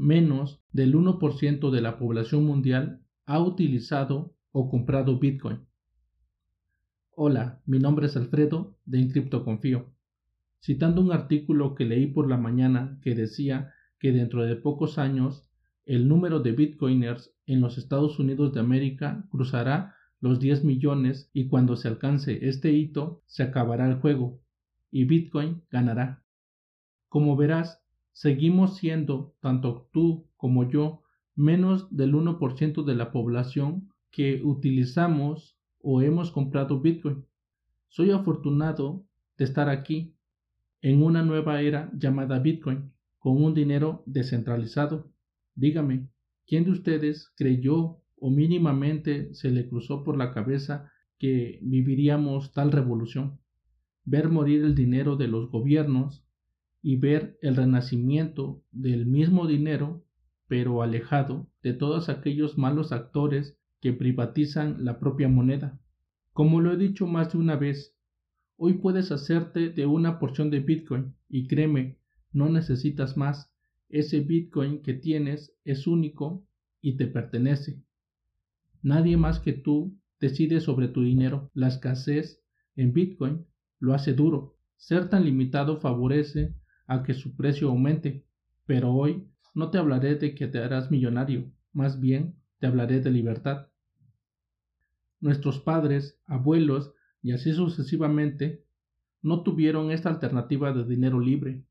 menos del 1% de la población mundial ha utilizado o comprado Bitcoin. Hola, mi nombre es Alfredo de Incripto Confío. Citando un artículo que leí por la mañana que decía que dentro de pocos años el número de bitcoiners en los Estados Unidos de América cruzará los 10 millones y cuando se alcance este hito se acabará el juego y Bitcoin ganará. Como verás, seguimos siendo, tanto tú como yo, menos del 1% de la población que utilizamos o hemos comprado Bitcoin. Soy afortunado de estar aquí en una nueva era llamada Bitcoin, con un dinero descentralizado. Dígame, ¿quién de ustedes creyó o mínimamente se le cruzó por la cabeza que viviríamos tal revolución? Ver morir el dinero de los gobiernos y ver el renacimiento del mismo dinero, pero alejado de todos aquellos malos actores que privatizan la propia moneda. Como lo he dicho más de una vez, hoy puedes hacerte de una porción de Bitcoin y créeme, no necesitas más. Ese Bitcoin que tienes es único y te pertenece. Nadie más que tú decide sobre tu dinero. La escasez en Bitcoin lo hace duro. Ser tan limitado favorece a que su precio aumente. Pero hoy no te hablaré de que te harás millonario, más bien te hablaré de libertad. Nuestros padres, abuelos y así sucesivamente no tuvieron esta alternativa de dinero libre,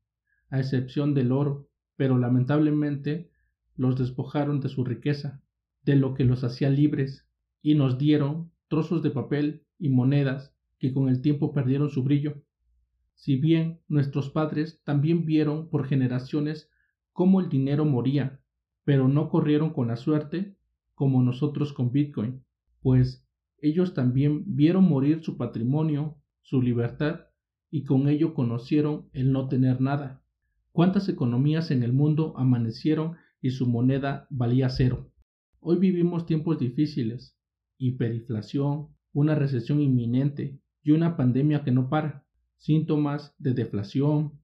a excepción del oro, pero lamentablemente los despojaron de su riqueza, de lo que los hacía libres, y nos dieron trozos de papel y monedas que con el tiempo perdieron su brillo. Si bien nuestros padres también vieron por generaciones cómo el dinero moría, pero no corrieron con la suerte como nosotros con Bitcoin, pues ellos también vieron morir su patrimonio, su libertad, y con ello conocieron el no tener nada. ¿Cuántas economías en el mundo amanecieron y su moneda valía cero? Hoy vivimos tiempos difíciles, hiperinflación, una recesión inminente y una pandemia que no para, síntomas de deflación,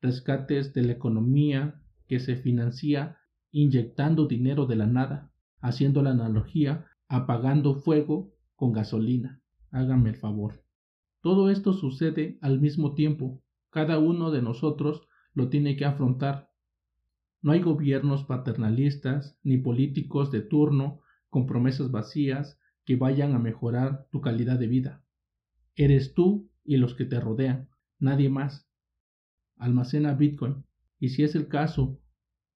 rescates de la economía que se financia inyectando dinero de la nada, haciendo la analogía apagando fuego con gasolina. Hágame el favor. Todo esto sucede al mismo tiempo. Cada uno de nosotros lo tiene que afrontar. No hay gobiernos paternalistas ni políticos de turno con promesas vacías que vayan a mejorar tu calidad de vida. Eres tú y los que te rodean, nadie más. Almacena Bitcoin y si es el caso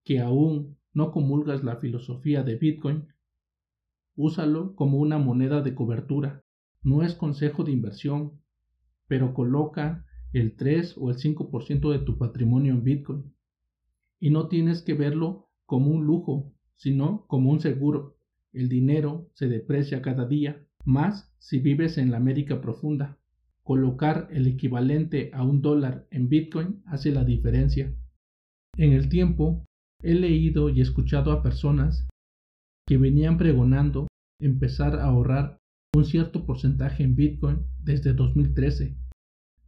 que aún no comulgas la filosofía de Bitcoin, Úsalo como una moneda de cobertura. No es consejo de inversión, pero coloca el 3 o el 5% de tu patrimonio en Bitcoin. Y no tienes que verlo como un lujo, sino como un seguro. El dinero se deprecia cada día, más si vives en la América profunda. Colocar el equivalente a un dólar en Bitcoin hace la diferencia. En el tiempo, he leído y escuchado a personas que venían pregonando empezar a ahorrar un cierto porcentaje en Bitcoin desde 2013.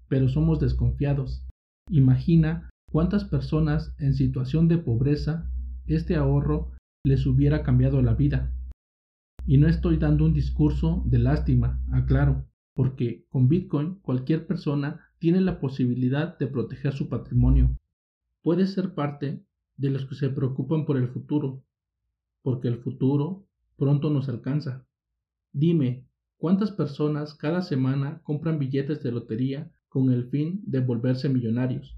Pero somos desconfiados. Imagina cuántas personas en situación de pobreza este ahorro les hubiera cambiado la vida. Y no estoy dando un discurso de lástima, aclaro, porque con Bitcoin cualquier persona tiene la posibilidad de proteger su patrimonio. Puede ser parte de los que se preocupan por el futuro, porque el futuro pronto nos alcanza. Dime, ¿cuántas personas cada semana compran billetes de lotería con el fin de volverse millonarios?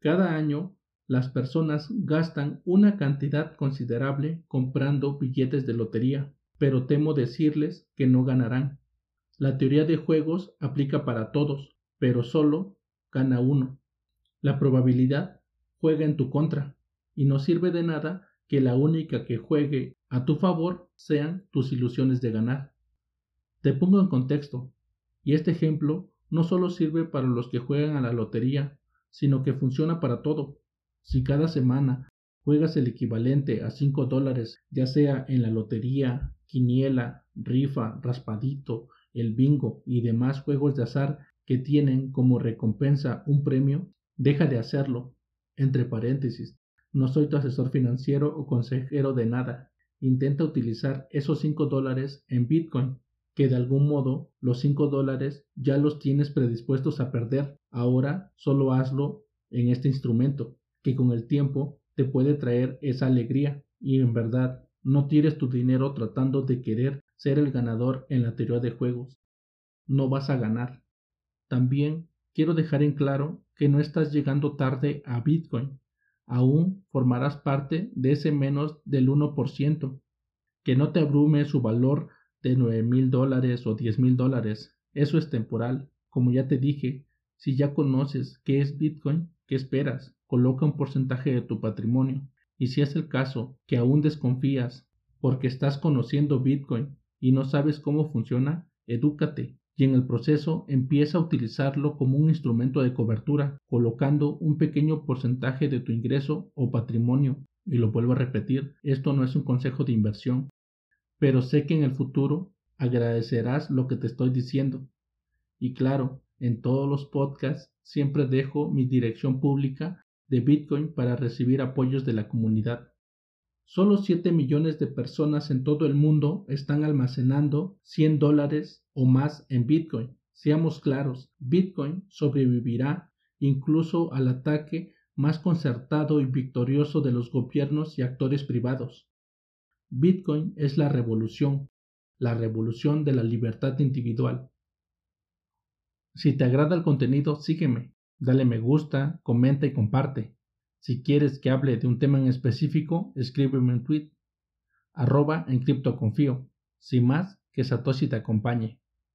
Cada año, las personas gastan una cantidad considerable comprando billetes de lotería, pero temo decirles que no ganarán. La teoría de juegos aplica para todos, pero solo gana uno. La probabilidad juega en tu contra, y no sirve de nada que la única que juegue a tu favor sean tus ilusiones de ganar. Te pongo en contexto, y este ejemplo no solo sirve para los que juegan a la lotería, sino que funciona para todo. Si cada semana juegas el equivalente a 5 dólares, ya sea en la lotería, quiniela, rifa, raspadito, el bingo y demás juegos de azar que tienen como recompensa un premio, deja de hacerlo. Entre paréntesis, No soy tu asesor financiero o consejero de nada. Intenta utilizar esos 5 dólares en Bitcoin, que de algún modo los 5 dólares ya los tienes predispuestos a perder. Ahora solo hazlo en este instrumento, que con el tiempo te puede traer esa alegría. Y en verdad, no tires tu dinero tratando de querer ser el ganador en la teoría de juegos. No vas a ganar. También quiero dejar en claro que no estás llegando tarde a Bitcoin. Aún formarás parte de ese menos del 1%. Que no te abrume su valor de 9 mil dólares o 10 mil dólares. Eso es temporal. Como ya te dije, si ya conoces qué es Bitcoin, ¿qué esperas? Coloca un porcentaje de tu patrimonio. Y si es el caso que aún desconfías porque estás conociendo Bitcoin y no sabes cómo funciona, edúcate y en el proceso empieza a utilizarlo como un instrumento de cobertura, colocando un pequeño porcentaje de tu ingreso o patrimonio. Y lo vuelvo a repetir, esto no es un consejo de inversión, pero sé que en el futuro agradecerás lo que te estoy diciendo. Y claro, en todos los podcasts siempre dejo mi dirección pública de Bitcoin para recibir apoyos de la comunidad. Solo 7 millones de personas en todo el mundo están almacenando 100 dólares o más en Bitcoin. Seamos claros, Bitcoin sobrevivirá incluso al ataque más concertado y victorioso de los gobiernos y actores privados. Bitcoin es la revolución, la revolución de la libertad individual. Si te agrada el contenido, sígueme, dale me gusta, comenta y comparte. Si quieres que hable de un tema en específico, escríbeme un tweet. Arroba en criptoconfío. Sin más, que Satoshi te acompañe.